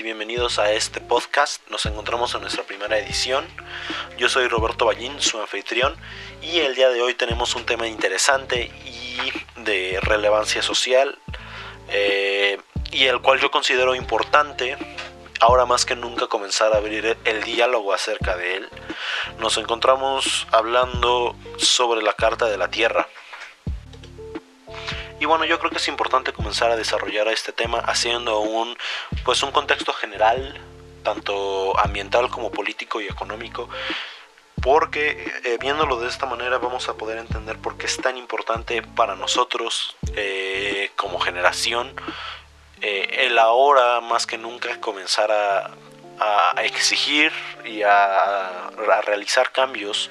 y bienvenidos a este podcast. Nos encontramos en nuestra primera edición. Yo soy Roberto Ballín, su anfitrión, y el día de hoy tenemos un tema interesante y de relevancia social, eh, y el cual yo considero importante ahora más que nunca comenzar a abrir el diálogo acerca de él. Nos encontramos hablando sobre la Carta de la Tierra. Y bueno, yo creo que es importante comenzar a desarrollar este tema haciendo un, pues un contexto general, tanto ambiental como político y económico, porque eh, viéndolo de esta manera vamos a poder entender por qué es tan importante para nosotros eh, como generación eh, el ahora más que nunca comenzar a, exigir y a realizar cambios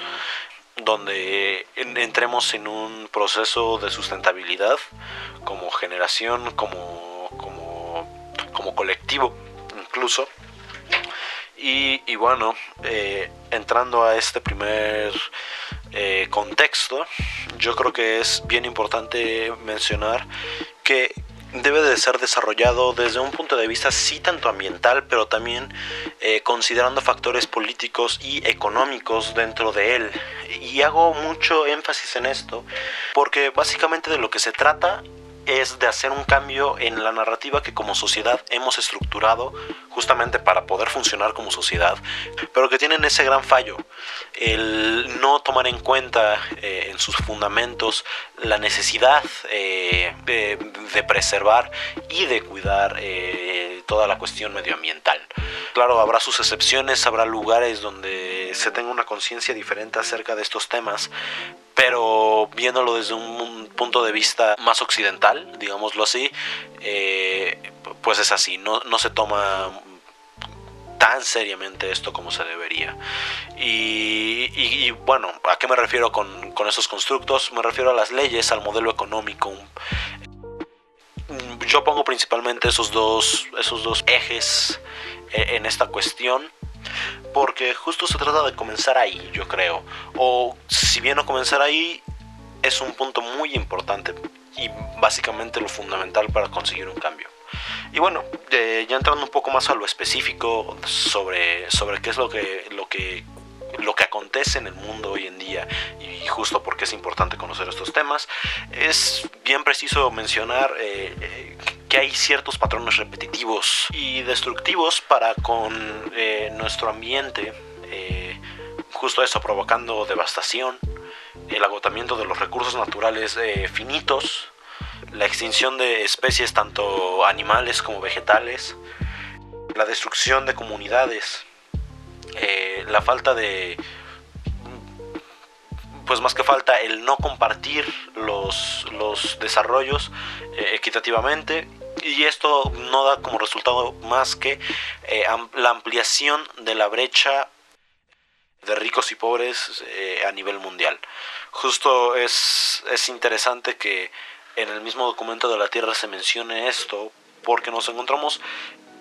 donde entremos en un proceso de sustentabilidad como generación, como, como, colectivo incluso. Y, bueno, eh, entrando a este primer eh, contexto, yo creo que es bien importante mencionar que debe de ser desarrollado desde un punto de vista sí tanto ambiental, pero también eh, considerando factores políticos y económicos dentro de él. Y hago mucho énfasis en esto porque básicamente de lo que se trata es de hacer un cambio en la narrativa que como sociedad hemos estructurado justamente para poder funcionar como sociedad, pero que tienen ese gran fallo, el no tomar en cuenta eh, en sus fundamentos la necesidad eh, de, preservar y de cuidar eh, toda la cuestión medioambiental. Claro, habrá sus excepciones, habrá lugares donde se tenga una conciencia diferente acerca de estos temas, pero viéndolo desde un punto de vista más occidental, digámoslo así, eh, pues es así, no, se toma tan seriamente esto como se debería. Y, bueno, ¿a qué me refiero con, con, esos constructos? Me refiero a las leyes, al modelo económico. Yo pongo principalmente esos dos, esos dos ejes eh, en esta cuestión porque justo se trata de comenzar ahí, yo creo. O si bien no comenzar ahí, es un punto muy importante y básicamente lo fundamental para conseguir un cambio. Y bueno, ya entrando un poco más a lo específico sobre, sobre qué es lo que, lo que lo que acontece en el mundo hoy en día y justo porque es importante conocer estos temas, es bien preciso mencionar eh, eh, hay ciertos patrones repetitivos y destructivos para con eh, nuestro ambiente, eh, justo eso provocando devastación, el agotamiento de los recursos naturales eh, finitos, la extinción de especies tanto animales como vegetales, la destrucción de comunidades, la falta de pues más que falta el no compartir los, los desarrollos equitativamente y esto no da como resultado más que eh, la ampliación de la brecha de ricos y pobres eh, a nivel mundial. Justo es, es interesante que en el mismo documento de la Tierra se mencione esto porque nos encontramos,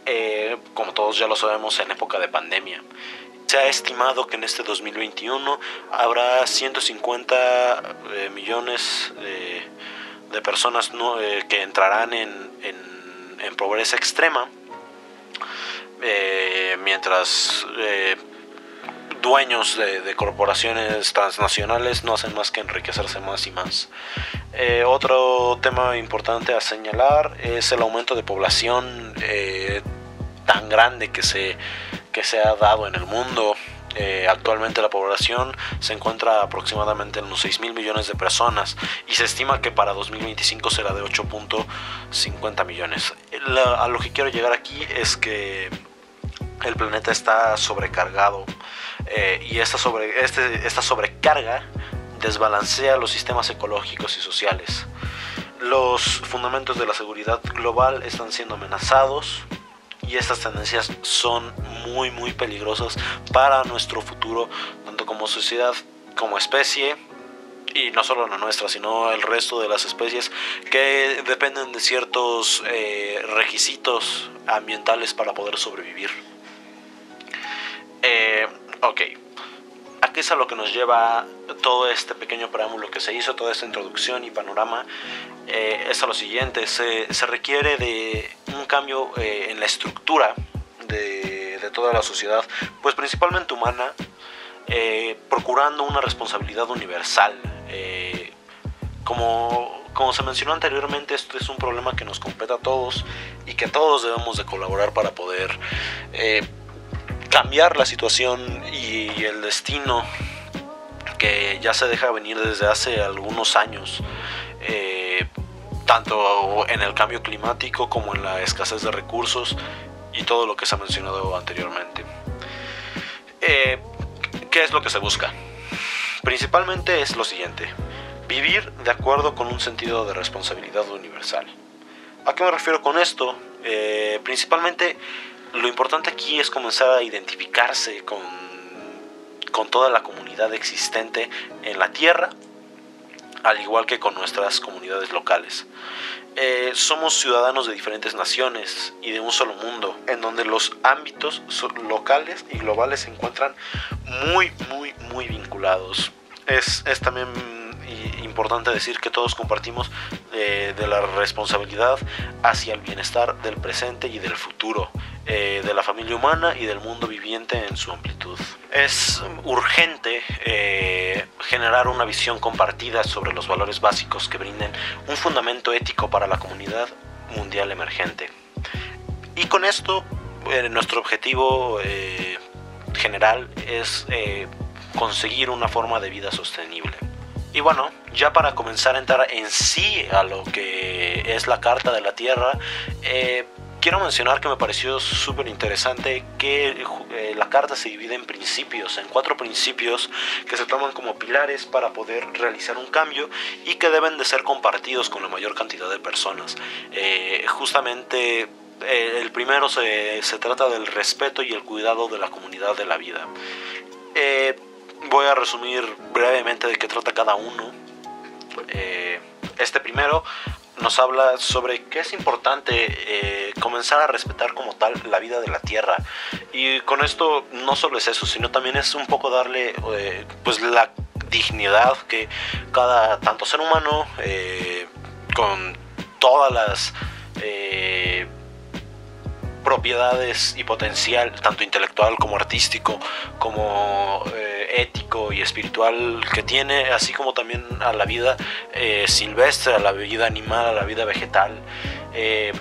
eh, como todos ya lo sabemos, en época de pandemia. Se ha estimado que en este 2021 habrá 150 millones de, personas que entrarán en en pobreza extrema, eh, mientras eh, dueños de, corporaciones transnacionales no hacen más que enriquecerse más y más. Eh, otro tema importante a señalar es el aumento de población tan grande que se, que se ha dado en el mundo. Eh, actualmente la población se encuentra aproximadamente en unos 6 mil millones de personas y se estima que para 2025 será de 8.50 millones. a lo que quiero llegar aquí es que el planeta está sobrecargado eh, y este, esta sobrecarga desbalancea los sistemas ecológicos y sociales. Los fundamentos de la seguridad global están siendo amenazados y estas tendencias son muy muy peligrosas para nuestro futuro tanto como sociedad como especie y no solo la nuestra sino el resto de las especies que dependen de ciertos eh, requisitos ambientales para poder sobrevivir. Eh, ok ¿A qué es a lo que nos lleva todo este pequeño preámbulo que se hizo, toda esta introducción y panorama? Eh, es a lo siguiente, se, se, requiere de un cambio eh, en la estructura de, toda la sociedad, pues principalmente humana, eh, procurando una responsabilidad universal. Eh, como, como se mencionó anteriormente, esto es un problema que nos compete a todos y que todos debemos de colaborar para poder eh, cambiar la situación y el destino que ya se deja venir desde hace algunos años tanto en el cambio climático como en la escasez de recursos y todo lo que se ha mencionado anteriormente. Eh, ¿Qué es lo que se busca? Principalmente es lo siguiente, vivir de acuerdo con un sentido de responsabilidad universal. ¿A qué me refiero con esto? Eh, principalmente lo importante aquí es comenzar a identificarse con, con toda la comunidad existente en la Tierra al igual que con nuestras comunidades locales. Eh, somos ciudadanos de diferentes naciones y de un solo mundo, en donde los ámbitos locales y globales se encuentran muy, muy, muy vinculados. Es, es también importante decir que todos compartimos eh, de la responsabilidad hacia el bienestar del presente y del futuro, eh, de la familia humana y del mundo viviente en su amplitud. Es urgente eh, generar una visión compartida sobre los valores básicos que brinden un fundamento ético para la comunidad mundial emergente. Y con esto, nuestro objetivo general es conseguir una forma de vida sostenible. Y bueno, ya para comenzar a entrar en sí a lo que es la Carta de la Tierra, eh, quiero mencionar que me pareció súper interesante que eh, la carta se divide en principios, en cuatro principios que se toman como pilares para poder realizar un cambio y que deben de ser compartidos con la mayor cantidad de personas. Eh, justamente el primero se, trata del respeto y el cuidado de la comunidad de la vida. Voy a resumir brevemente de qué trata cada uno. Eh, este primero nos habla sobre que es importante eh, comenzar a respetar como tal la vida de la tierra. Y con esto no solo es eso sino también es un poco darle eh, pues la dignidad que cada tanto ser humano con todas las propiedades y potencial tanto intelectual como artístico como ético y espiritual que tiene, así como también a la vida eh, silvestre, a la vida animal, a la vida vegetal. Eh,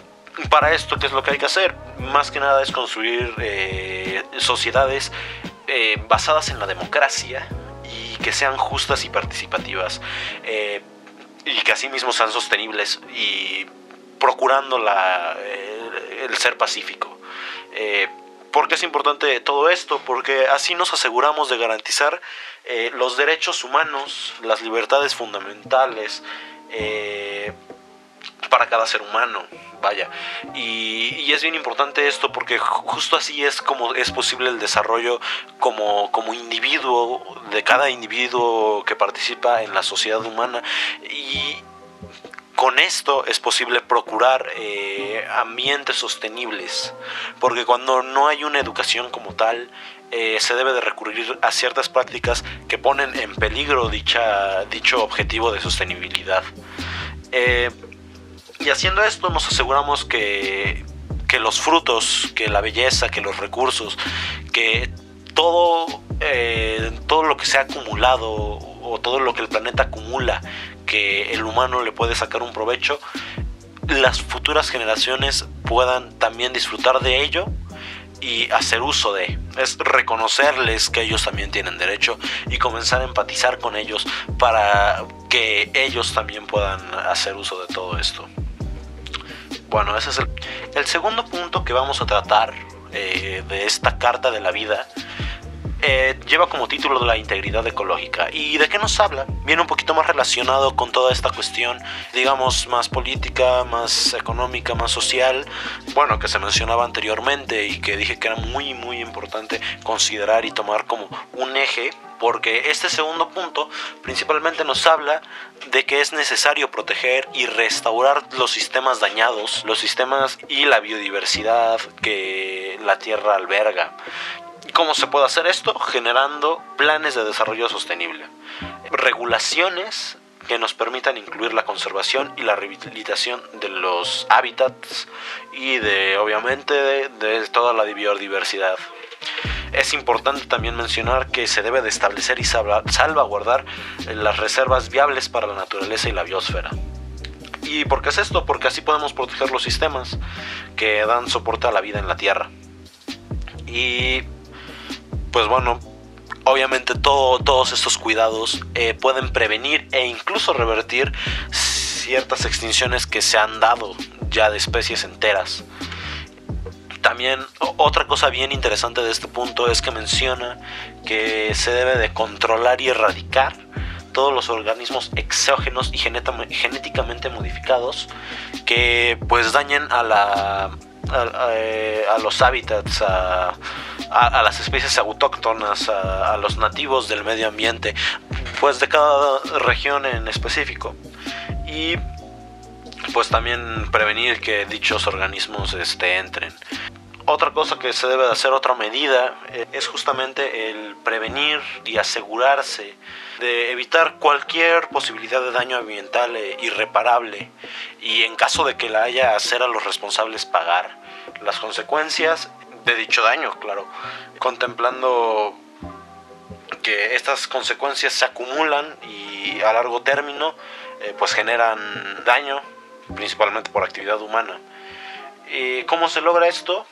para esto, ¿qué es lo que hay que hacer? Más que nada es construir eh, sociedades basadas en la democracia y que sean justas y participativas y que asimismo sean sostenibles y procurando la, el ser pacífico. ¿Por qué es importante todo esto? Porque así nos aseguramos de garantizar eh, los derechos humanos, las libertades fundamentales eh, para cada ser humano. Vaya, y, es bien importante esto porque justo así es como es posible el desarrollo como, como individuo, de cada individuo que participa en la sociedad humana. Y, con esto es posible procurar eh, ambientes sostenibles, porque cuando no hay una educación como tal, eh, se debe de recurrir a ciertas prácticas que ponen en peligro dicha, dicho objetivo de sostenibilidad. Eh, y haciendo esto nos aseguramos que, que, los frutos, que la belleza, que los recursos, que todo, todo lo que se ha acumulado o todo lo que el planeta acumula que el humano le puede sacar un provecho, las futuras generaciones puedan también disfrutar de ello y hacer uso de. Es reconocerles que ellos también tienen derecho y comenzar a empatizar con ellos para que ellos también puedan hacer uso de todo esto. Bueno, ese es el, segundo punto que vamos a tratar eh, de esta carta de la vida eh, lleva como título la integridad ecológica. ¿Y de qué nos habla? Viene un poquito más relacionado con toda esta cuestión, digamos, más política, más económica, más social, bueno, que se mencionaba anteriormente y que dije que era muy, muy importante considerar y tomar como un eje porque este segundo punto principalmente nos habla de que es necesario proteger y restaurar los sistemas dañados, los sistemas y la biodiversidad que la Tierra alberga. ¿Cómo se puede hacer esto? Generando planes de desarrollo sostenible, regulaciones que nos permitan incluir la conservación y la rehabilitación de los hábitats y de obviamente de, toda la biodiversidad. Es importante también mencionar que se debe de establecer y salvaguardar las reservas viables para la naturaleza y la biosfera. ¿Y por qué es esto? Porque así podemos proteger los sistemas que dan soporte a la vida en la Tierra. Y pues bueno, obviamente todos estos cuidados eh, pueden prevenir e incluso revertir ciertas extinciones que se han dado ya de especies enteras. También otra cosa bien interesante de este punto es que menciona que se debe de controlar y erradicar todos los organismos exógenos y genéticamente modificados que pues dañen a la eh, a, los hábitats, a, las especies autóctonas, a, los nativos del medio ambiente, pues de cada región en específico. Y pues también prevenir que dichos organismos este, entren. Otra cosa que se debe de hacer, otra medida, eh, es justamente el prevenir y asegurarse de evitar cualquier posibilidad de daño ambiental eh, irreparable y en caso de que la haya, hacer a los responsables pagar las consecuencias de dicho daño, claro, contemplando que estas consecuencias se acumulan y a largo término eh, pues generan daño, principalmente por actividad humana. ¿Y ¿Cómo se logra esto?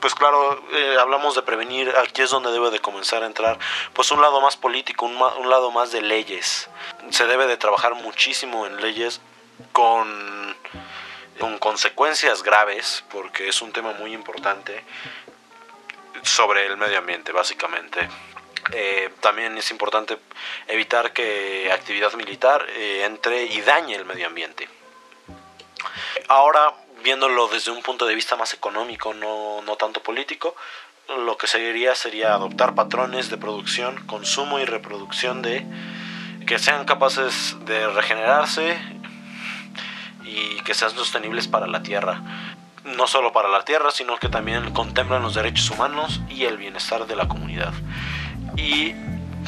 Pues claro, eh, hablamos de prevenir, aquí es donde debe de comenzar a entrar, pues un lado más político, un, lado más de leyes. Se debe de trabajar muchísimo en leyes con, con consecuencias graves, porque es un tema muy importante sobre el medio ambiente, básicamente. Eh, también es importante evitar que actividad militar eh, entre y dañe el medio ambiente. Ahora viéndolo desde un punto de vista más económico, no, no tanto político, lo que seguiría sería adoptar patrones de producción, consumo y reproducción de que sean capaces de regenerarse y que sean sostenibles para la tierra. No solo para la tierra, sino que también contemplan los derechos humanos y el bienestar de la comunidad. Y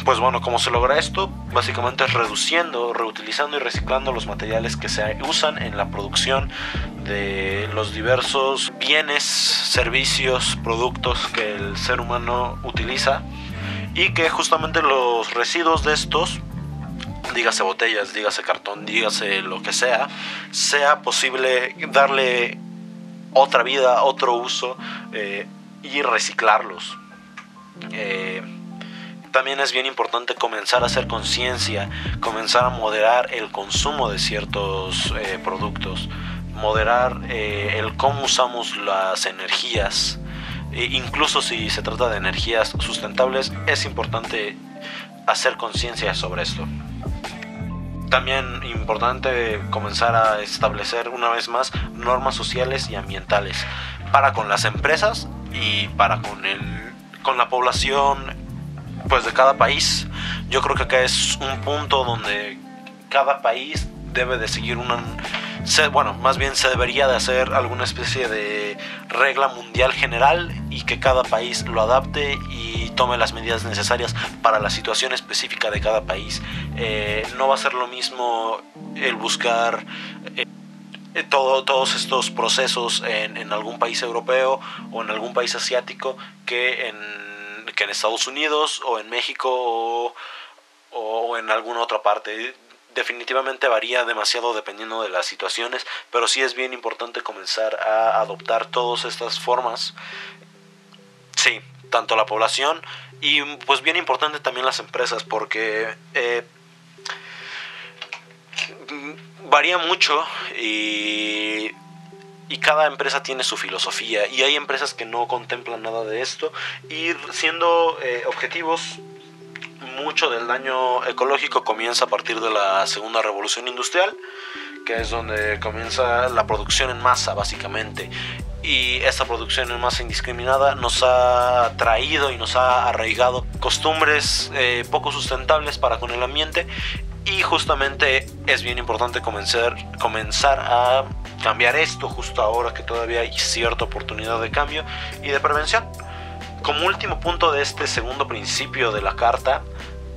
pues bueno, ¿cómo se logra esto? Básicamente es reduciendo, reutilizando y reciclando los materiales que se usan en la producción de los diversos bienes, servicios, productos que el ser humano utiliza y que justamente los residuos de estos dígase botellas, dígase cartón, dígase lo que sea, sea posible darle otra vida, otro uso eh, y reciclarlos. Eh, también es bien importante comenzar a hacer conciencia, comenzar a moderar el consumo de ciertos eh, productos, moderar eh, el cómo usamos las energías, e incluso si se trata de energías sustentables, es importante hacer conciencia sobre esto. También importante comenzar a establecer una vez más normas sociales y ambientales para con las empresas y para con, el, con la población pues de cada país. Yo creo que acá es un punto donde cada país debe de seguir una bueno, más bien se debería de hacer alguna especie de regla mundial general y que cada país lo adapte y tome las medidas necesarias para la situación específica de cada país. Eh, no va a ser lo mismo el buscar eh, todo, todos estos procesos en, en algún país europeo o en algún país asiático que en que en Estados Unidos o en México o, en alguna otra parte. Definitivamente varía demasiado dependiendo de las situaciones, pero sí es bien importante comenzar a adoptar todas estas formas. Sí, tanto la población y pues bien importante también las empresas porque eh, varía mucho y y cada empresa tiene su filosofía y hay empresas que no contemplan nada de esto y siendo eh, objetivos mucho del daño ecológico comienza a partir de la segunda revolución industrial que es donde comienza la producción en masa básicamente. Y esta producción en masa indiscriminada nos ha traído y nos ha arraigado costumbres eh, poco sustentables para con el ambiente y justamente es bien importante comenzar, comenzar a cambiar esto justo ahora que todavía hay cierta oportunidad de cambio y de prevención. Como último punto de este segundo principio de la carta,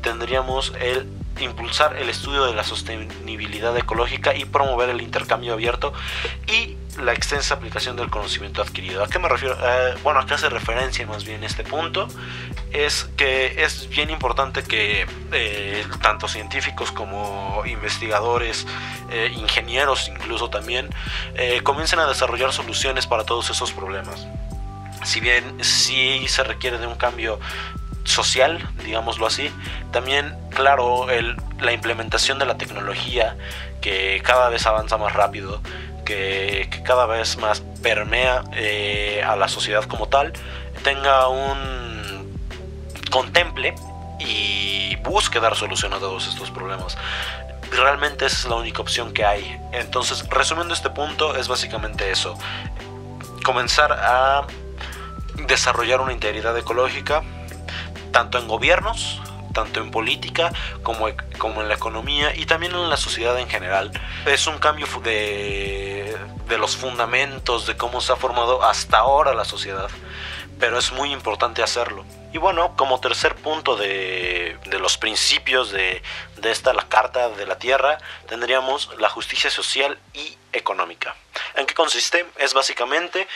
tendríamos el impulsar el estudio de la sostenibilidad ecológica y promover el intercambio abierto y la extensa aplicación del conocimiento adquirido. ¿A qué me refiero? Eh, bueno, acá hace referencia más bien este punto. Es que es bien importante que eh, tanto científicos como investigadores, eh, ingenieros incluso también, comiencen a desarrollar soluciones para todos esos problemas. Si bien sí se requiere de un cambio social, digámoslo así, también, claro, la implementación de la tecnología que cada vez avanza más rápido, que, cada vez más permea eh, a la sociedad como tal, tenga un contemple y busque dar solución a todos estos problemas. Realmente esa es la única opción que hay. Entonces, resumiendo este punto, es básicamente eso. Comenzar a desarrollar una integridad ecológica, tanto en gobiernos, tanto en política como, como en la economía y también en la sociedad en general. Es un cambio de, de los fundamentos de cómo se ha formado hasta ahora la sociedad, pero es muy importante hacerlo. Y bueno, como tercer punto de, de los principios de, de, esta, la Carta de la Tierra, tendríamos la justicia social y económica. ¿En qué consiste? Es básicamente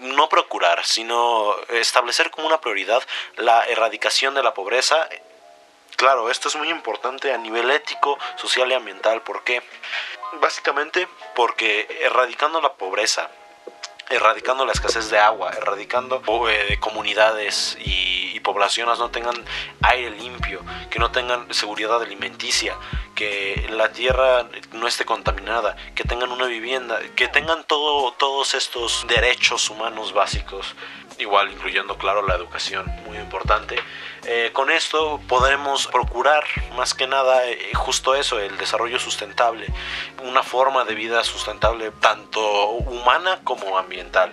no procurar, sino establecer como una prioridad la erradicación de la pobreza Claro, esto es muy importante a nivel ético, social y ambiental. ¿Por qué? Básicamente porque erradicando la pobreza, erradicando la escasez de agua, erradicando eh, comunidades y, y, poblaciones no tengan aire limpio, que no tengan seguridad alimenticia, que la tierra no esté contaminada, que tengan una vivienda, que tengan todo, todos estos derechos humanos básicos, igual incluyendo, claro, la educación, muy importante. Eh, con esto podremos procurar más que nada eh, justo eso, el desarrollo sustentable, una forma de vida sustentable tanto humana como ambiental.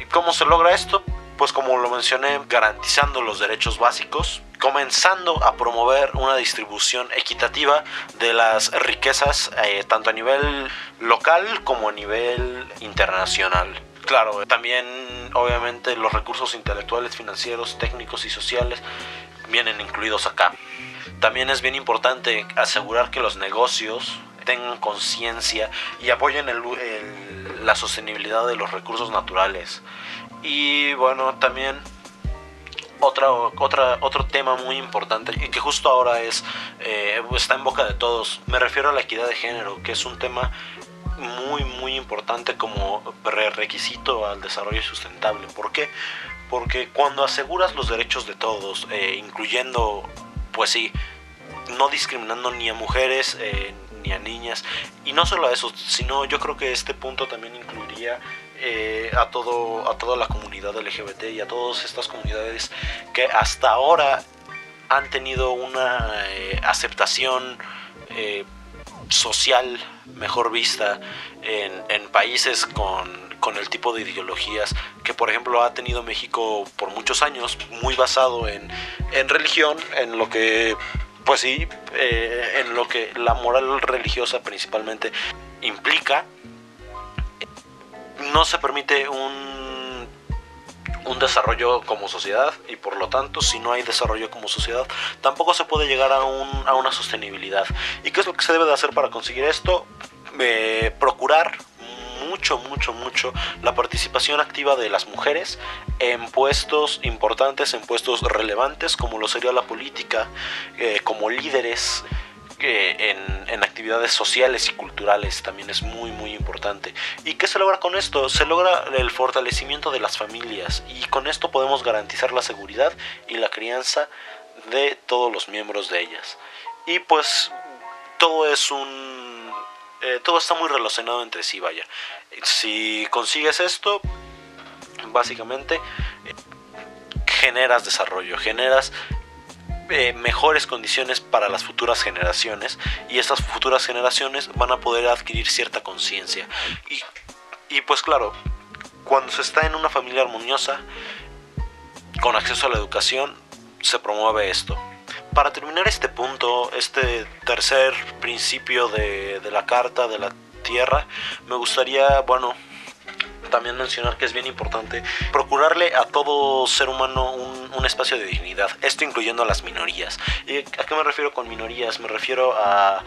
¿Y cómo se logra esto? Pues como lo mencioné, garantizando los derechos básicos, comenzando a promover una distribución equitativa de las riquezas eh, tanto a nivel local como a nivel internacional. Claro, también obviamente los recursos intelectuales, financieros, técnicos y sociales vienen incluidos acá. También es bien importante asegurar que los negocios tengan conciencia y apoyen la sostenibilidad de los recursos naturales. Y bueno, también otra, otra, otro tema muy importante y que justo ahora es, eh, está en boca de todos, me refiero a la equidad de género, que es un tema muy muy importante como requisito al desarrollo sustentable. ¿Por qué? Porque cuando aseguras los derechos de todos, eh, incluyendo, pues sí, no discriminando ni a mujeres eh, ni a niñas, y no solo a eso, sino yo creo que este punto también incluiría eh, a, todo, a toda la comunidad LGBT y a todas estas comunidades que hasta ahora han tenido una aceptación social mejor vista en, en países con con el tipo de ideologías que por ejemplo ha tenido México por muchos años, muy basado en, en religión, en lo que, pues sí, eh, en lo que la moral religiosa principalmente implica, no se permite un, un desarrollo como sociedad y por lo tanto si no hay desarrollo como sociedad tampoco se puede llegar a, un, a una sostenibilidad. ¿Y qué es lo que se debe de hacer para conseguir esto? Eh, procurar mucho, mucho, mucho la participación activa de las mujeres en puestos importantes, en puestos relevantes, como lo sería la política, eh, como líderes. En, en, actividades sociales y culturales también es muy muy importante. ¿Y qué se logra con esto? Se logra el fortalecimiento de las familias y con esto podemos garantizar la seguridad y la crianza de todos los miembros de ellas. Y pues todo es un eh, todo está muy relacionado entre sí, vaya. Si consigues esto, básicamente eh, generas desarrollo, generas eh, mejores condiciones para las futuras generaciones y estas futuras generaciones van a poder adquirir cierta conciencia. Y, y pues claro, cuando se está en una familia armoniosa, con acceso a la educación, se promueve esto para terminar este punto, este tercer principio de, la carta de la tierra, me gustaría, bueno, también mencionar que es bien importante procurarle a todo ser humano un, un, espacio de dignidad, esto incluyendo a las minorías. ¿Y ¿A qué me refiero con minorías? Me refiero a,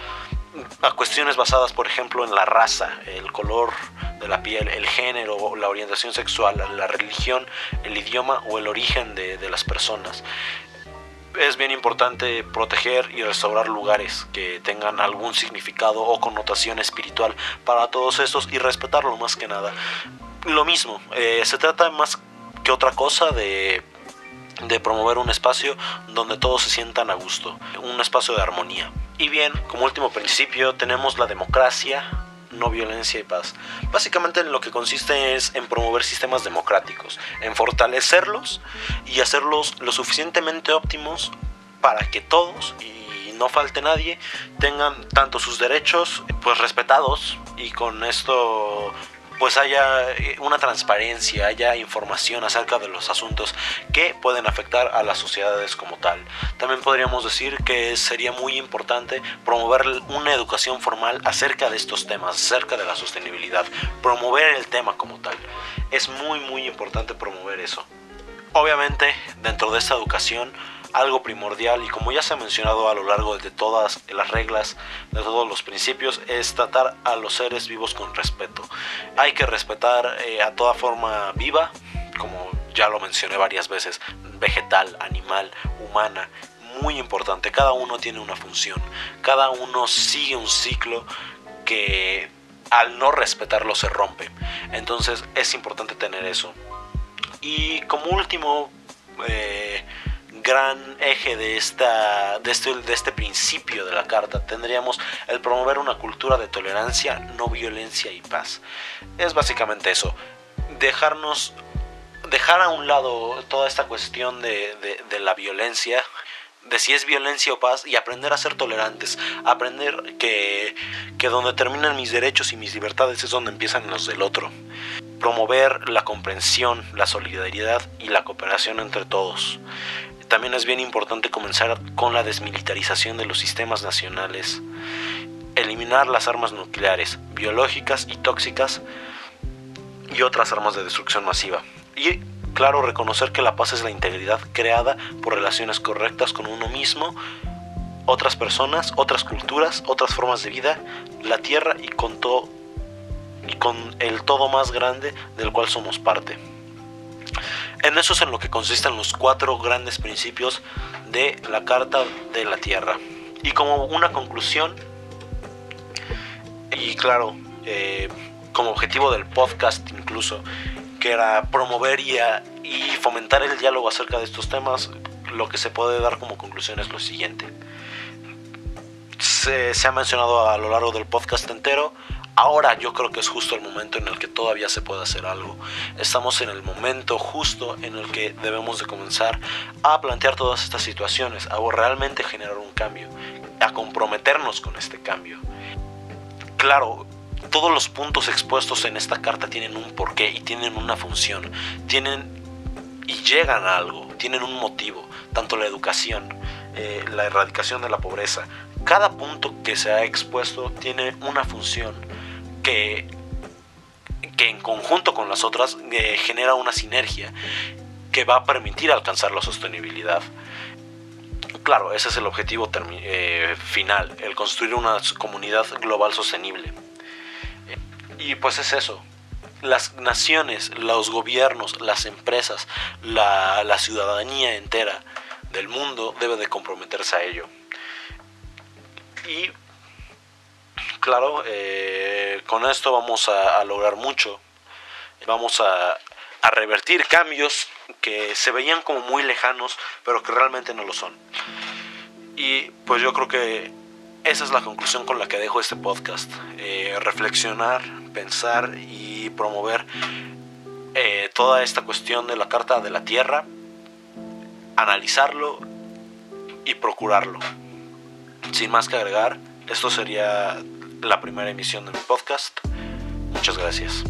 a cuestiones basadas, por ejemplo, en la raza, el color de la piel, el género, la orientación sexual, la religión, el idioma o el origen de, de las personas es bien importante proteger y restaurar lugares que tengan algún significado o connotación espiritual para todos estos y respetarlo más que nada. Lo mismo, eh, se trata más que otra cosa de, de promover un espacio donde todos se sientan a gusto, un espacio de armonía. Y bien, como último principio tenemos la democracia, no violencia y paz. Básicamente en lo que consiste es en promover sistemas democráticos, en fortalecerlos y hacerlos lo suficientemente óptimos para que todos y no falte nadie tengan tanto sus derechos pues respetados y con esto pues haya eh, una transparencia, haya información acerca de los asuntos que pueden afectar a las sociedades como tal. También podríamos decir que sería muy importante promover una educación formal acerca de estos temas, acerca de la sostenibilidad, promover el tema como tal. Es muy muy importante promover eso. Obviamente, dentro de esta educación, algo primordial y como ya se ha mencionado a lo largo de todas las reglas, de todos los principios, es tratar a los seres vivos con respeto. Hay que respetar eh, a toda forma viva, como ya lo mencioné varias veces, vegetal, animal, humana. Muy importante, cada uno tiene una función, cada uno sigue un ciclo que al no respetarlo se rompe. Entonces es importante tener eso. Y como último, eh, gran eje de, esta, de, este, de este principio de la carta tendríamos el promover una cultura de tolerancia, no violencia y paz. Es básicamente eso, dejarnos, dejar a un lado toda esta cuestión de, de la violencia, de si es violencia o paz y aprender a ser tolerantes, aprender que, que donde terminan mis derechos y mis libertades es donde empiezan los del otro. Promover la comprensión, la solidaridad y la cooperación entre todos. También es bien importante comenzar con la desmilitarización de los sistemas nacionales, eliminar las armas nucleares, biológicas y tóxicas y otras armas de destrucción masiva. Y claro, reconocer que la paz es la integridad creada por relaciones correctas con uno mismo, otras personas, otras culturas, otras formas de vida, la tierra y con todo y con el todo más grande del cual somos parte. En eso es en lo que consisten los cuatro grandes principios de la Carta de la Tierra. Y como una conclusión, y claro, eh, como objetivo del podcast incluso, que era promover y, fomentar el diálogo acerca de estos temas, lo que se puede dar como conclusión es lo siguiente. Se ha mencionado a lo largo del podcast entero, Ahora yo creo que es justo el momento en el que todavía se puede hacer algo. Estamos en el momento justo en el que debemos de comenzar a plantear todas estas situaciones, a realmente generar un cambio, a comprometernos con este cambio. Claro, todos los puntos expuestos en esta carta tienen un porqué y tienen una función, tienen y llegan a algo, tienen un motivo, tanto la educación, eh, la erradicación de la pobreza, cada punto que se ha expuesto tiene una función que, que en conjunto con las otras eh, genera una sinergia que va a permitir alcanzar la sostenibilidad. Claro, ese es el objetivo eh, final, el construir una comunidad global sostenible. Y pues es eso. Las naciones, los gobiernos, las empresas, la, la ciudadanía entera del mundo debe de comprometerse a ello. Y claro, eh, con esto vamos a, lograr mucho. Vamos a, revertir cambios que se veían como muy lejanos, pero que realmente no lo son. Y pues yo creo que esa es la conclusión con la que dejo este podcast. Eh, reflexionar, pensar y promover eh, toda esta cuestión de la Carta de la Tierra, analizarlo y procurarlo. Sin más que agregar, esto sería la primera emisión de mi podcast. Muchas gracias.